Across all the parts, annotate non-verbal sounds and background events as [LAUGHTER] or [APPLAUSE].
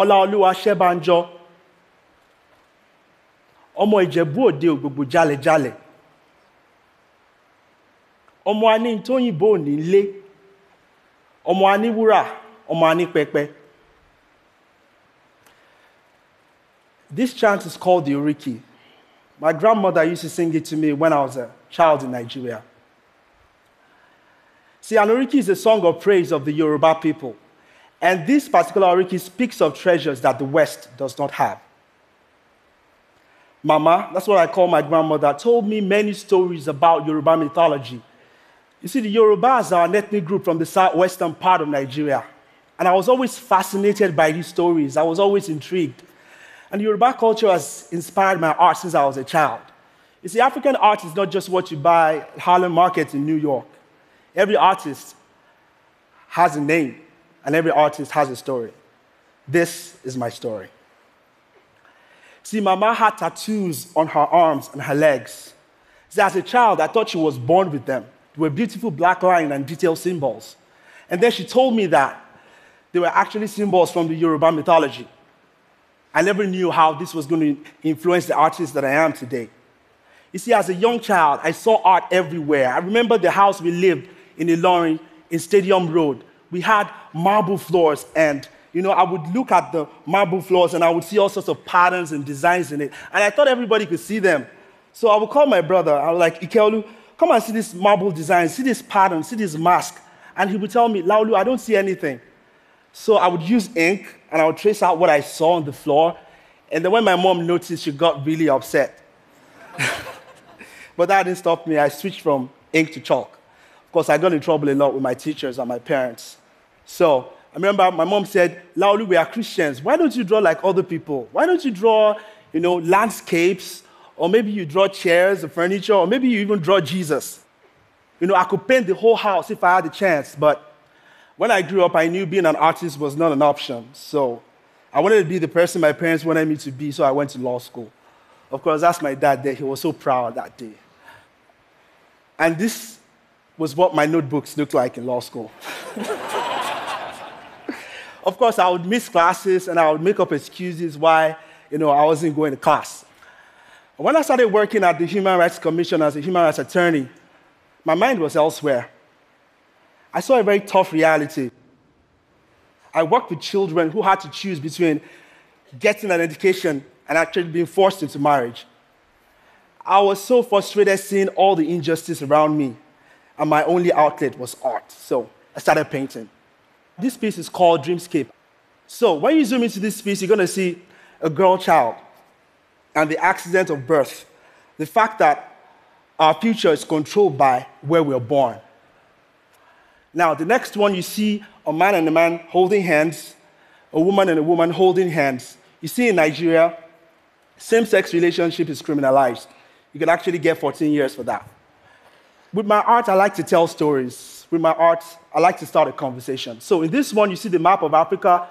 Ọláolúwa Ṣẹ́bánjọ́, ọmọ Ìjẹ̀bú Òde Ògbògbò Jálẹ̀jálẹ̀, ọmọ Anítóyìnbó òní lé, ọmọ Aníwúrà, ọmọ Anípẹpẹ. This chant is called the Oriki. My grandmother used to sing it to me when I was a child in Nigeria. See, an Oriki is a song of praise of the Yoruba people. And this particular Oriki speaks of treasures that the West does not have. Mama, that's what I call my grandmother, told me many stories about Yoruba mythology. You see, the Yorubas are an ethnic group from the southwestern part of Nigeria. And I was always fascinated by these stories. I was always intrigued. And Yoruba culture has inspired my art since I was a child. You see, African art is not just what you buy at Harlem Market in New York. Every artist has a name, and every artist has a story. This is my story. See, Mama had tattoos on her arms and her legs. See, as a child, I thought she was born with them. They were beautiful black line and detailed symbols. And then she told me that they were actually symbols from the Yoruba mythology. I never knew how this was going to influence the artist that I am today. You see, as a young child, I saw art everywhere. I remember the house we lived in Ilorin in Stadium Road. We had marble floors, and you know, I would look at the marble floors and I would see all sorts of patterns and designs in it. And I thought everybody could see them. So I would call my brother. I was like, Ikeolu, come and see this marble design, see this pattern, see this mask. And he would tell me, Laolu, I don't see anything. So I would use ink and I would trace out what I saw on the floor. And then when my mom noticed, she got really upset. [LAUGHS] but that didn't stop me. I switched from ink to chalk. Of course, I got in trouble a lot with my teachers and my parents. So I remember my mom said, Laolu, we are Christians. Why don't you draw like other people? Why don't you draw, you know, landscapes? Or maybe you draw chairs or furniture, or maybe you even draw Jesus. You know, I could paint the whole house if I had the chance, but when I grew up, I knew being an artist was not an option. So I wanted to be the person my parents wanted me to be, so I went to law school. Of course, that's my dad there. He was so proud that day. And this was what my notebooks looked like in law school. [LAUGHS] of course, I would miss classes and I would make up excuses why you know, I wasn't going to class. When I started working at the Human Rights Commission as a human rights attorney, my mind was elsewhere. I saw a very tough reality. I worked with children who had to choose between getting an education and actually being forced into marriage. I was so frustrated seeing all the injustice around me, and my only outlet was art. So I started painting. This piece is called Dreamscape. So when you zoom into this piece, you're going to see a girl child and the accident of birth, the fact that our future is controlled by where we're born. Now, the next one, you see a man and a man holding hands, a woman and a woman holding hands. You see in Nigeria, same sex relationship is criminalized. You can actually get 14 years for that. With my art, I like to tell stories. With my art, I like to start a conversation. So in this one, you see the map of Africa,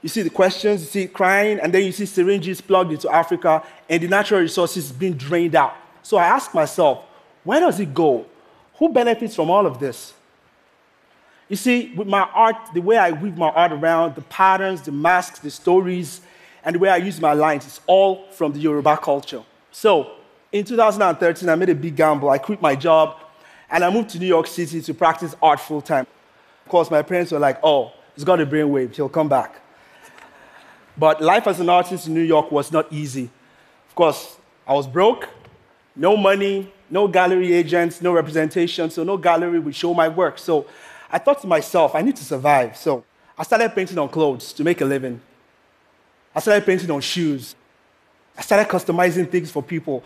you see the questions, you see crying, and then you see syringes plugged into Africa and the natural resources being drained out. So I ask myself, where does it go? Who benefits from all of this? You see, with my art, the way I weave my art around, the patterns, the masks, the stories, and the way I use my lines, it's all from the Yoruba culture. So, in 2013, I made a big gamble. I quit my job and I moved to New York City to practice art full time. Of course, my parents were like, oh, he's got a brainwave, he'll come back. But life as an artist in New York was not easy. Of course, I was broke, no money, no gallery agents, no representation, so no gallery would show my work. So I thought to myself, I need to survive. So I started painting on clothes to make a living. I started painting on shoes. I started customizing things for people.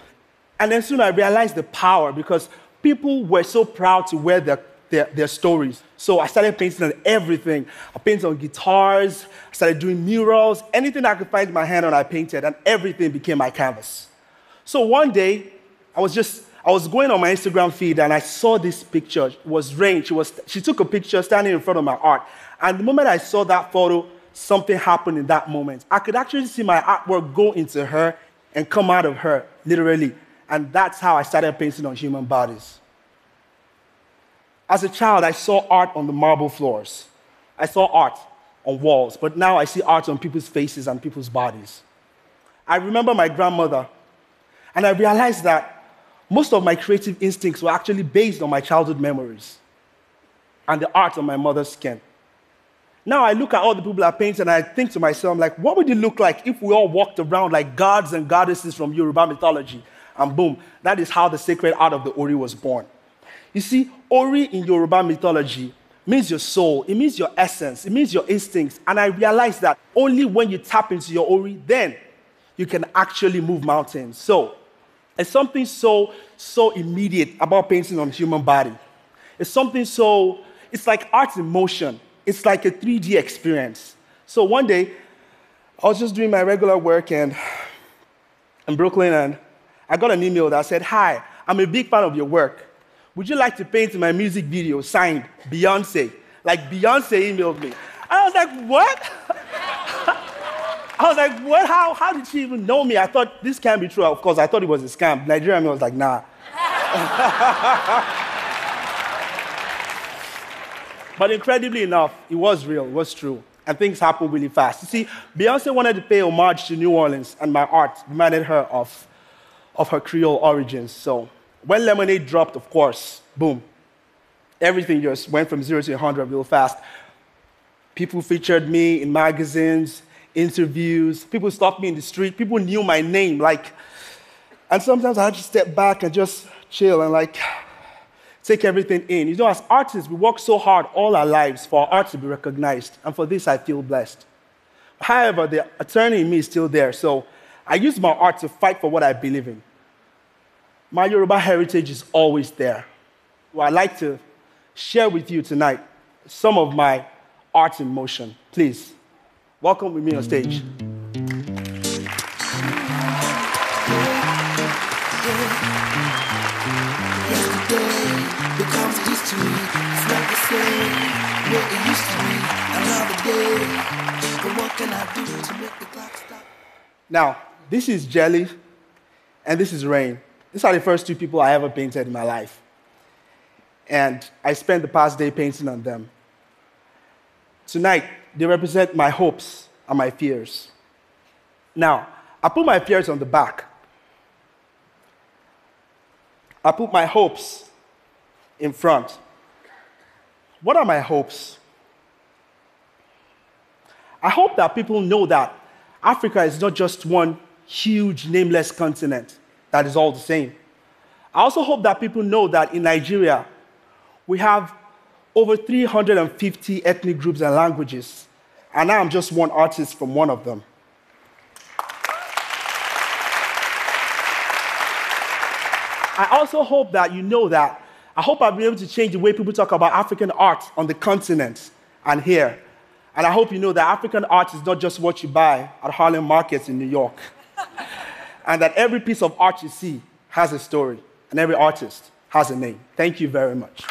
And then soon I realized the power because people were so proud to wear their, their, their stories. So I started painting on everything. I painted on guitars, I started doing murals, anything I could find my hand on, I painted, and everything became my canvas. So one day, I was just, I was going on my Instagram feed and I saw this picture. It was rain. She, was, she took a picture standing in front of my art. And the moment I saw that photo, something happened in that moment. I could actually see my artwork go into her and come out of her, literally. And that's how I started painting on human bodies. As a child, I saw art on the marble floors. I saw art on walls, but now I see art on people's faces and people's bodies. I remember my grandmother, and I realized that most of my creative instincts were actually based on my childhood memories and the art on my mother's skin. Now I look at all the people I paint and I think to myself, I'm like, what would it look like if we all walked around like gods and goddesses from Yoruba mythology? And boom, that is how the sacred art of the Ori was born. You see, Ori in Yoruba mythology means your soul, it means your essence, it means your instincts. And I realized that only when you tap into your Ori, then you can actually move mountains. So, it's something so, so immediate about painting on human body. It's something so, it's like art in motion. It's like a 3D experience. So one day, I was just doing my regular work and in Brooklyn, and I got an email that said, Hi, I'm a big fan of your work. Would you like to paint my music video signed Beyonce? Like Beyonce emailed me. I was like, What? [LAUGHS] I was like, What? How, how did she even know me? I thought this can't be true. Of course, I thought it was a scam. Nigerian was like, Nah. [LAUGHS] But incredibly enough, it was real, it was true. And things happened really fast. You see, Beyonce wanted to pay homage to New Orleans, and my art reminded her of, of her Creole origins. So when Lemonade dropped, of course, boom, everything just went from zero to 100 real fast. People featured me in magazines, interviews. People stopped me in the street. People knew my name. Like, and sometimes I had to step back and just chill and like, take everything in. You know, as artists, we work so hard all our lives for our art to be recognized, and for this, I feel blessed. However, the attorney in me is still there, so I use my art to fight for what I believe in. My Yoruba heritage is always there. Well, I'd like to share with you tonight some of my art in motion. Please, welcome with me on stage. Now, this is Jelly, and this is Rain. These are the first two people I ever painted in my life. And I spent the past day painting on them. Tonight, they represent my hopes and my fears. Now, I put my fears on the back. I put my hopes in front. What are my hopes? I hope that people know that Africa is not just one huge nameless continent that is all the same. I also hope that people know that in Nigeria, we have over 350 ethnic groups and languages, and I'm just one artist from one of them. I also hope that you know that I hope I've been able to change the way people talk about African art on the continent and here. And I hope you know that African art is not just what you buy at Harlem markets in New York and that every piece of art you see has a story, and every artist has a name. Thank you very much.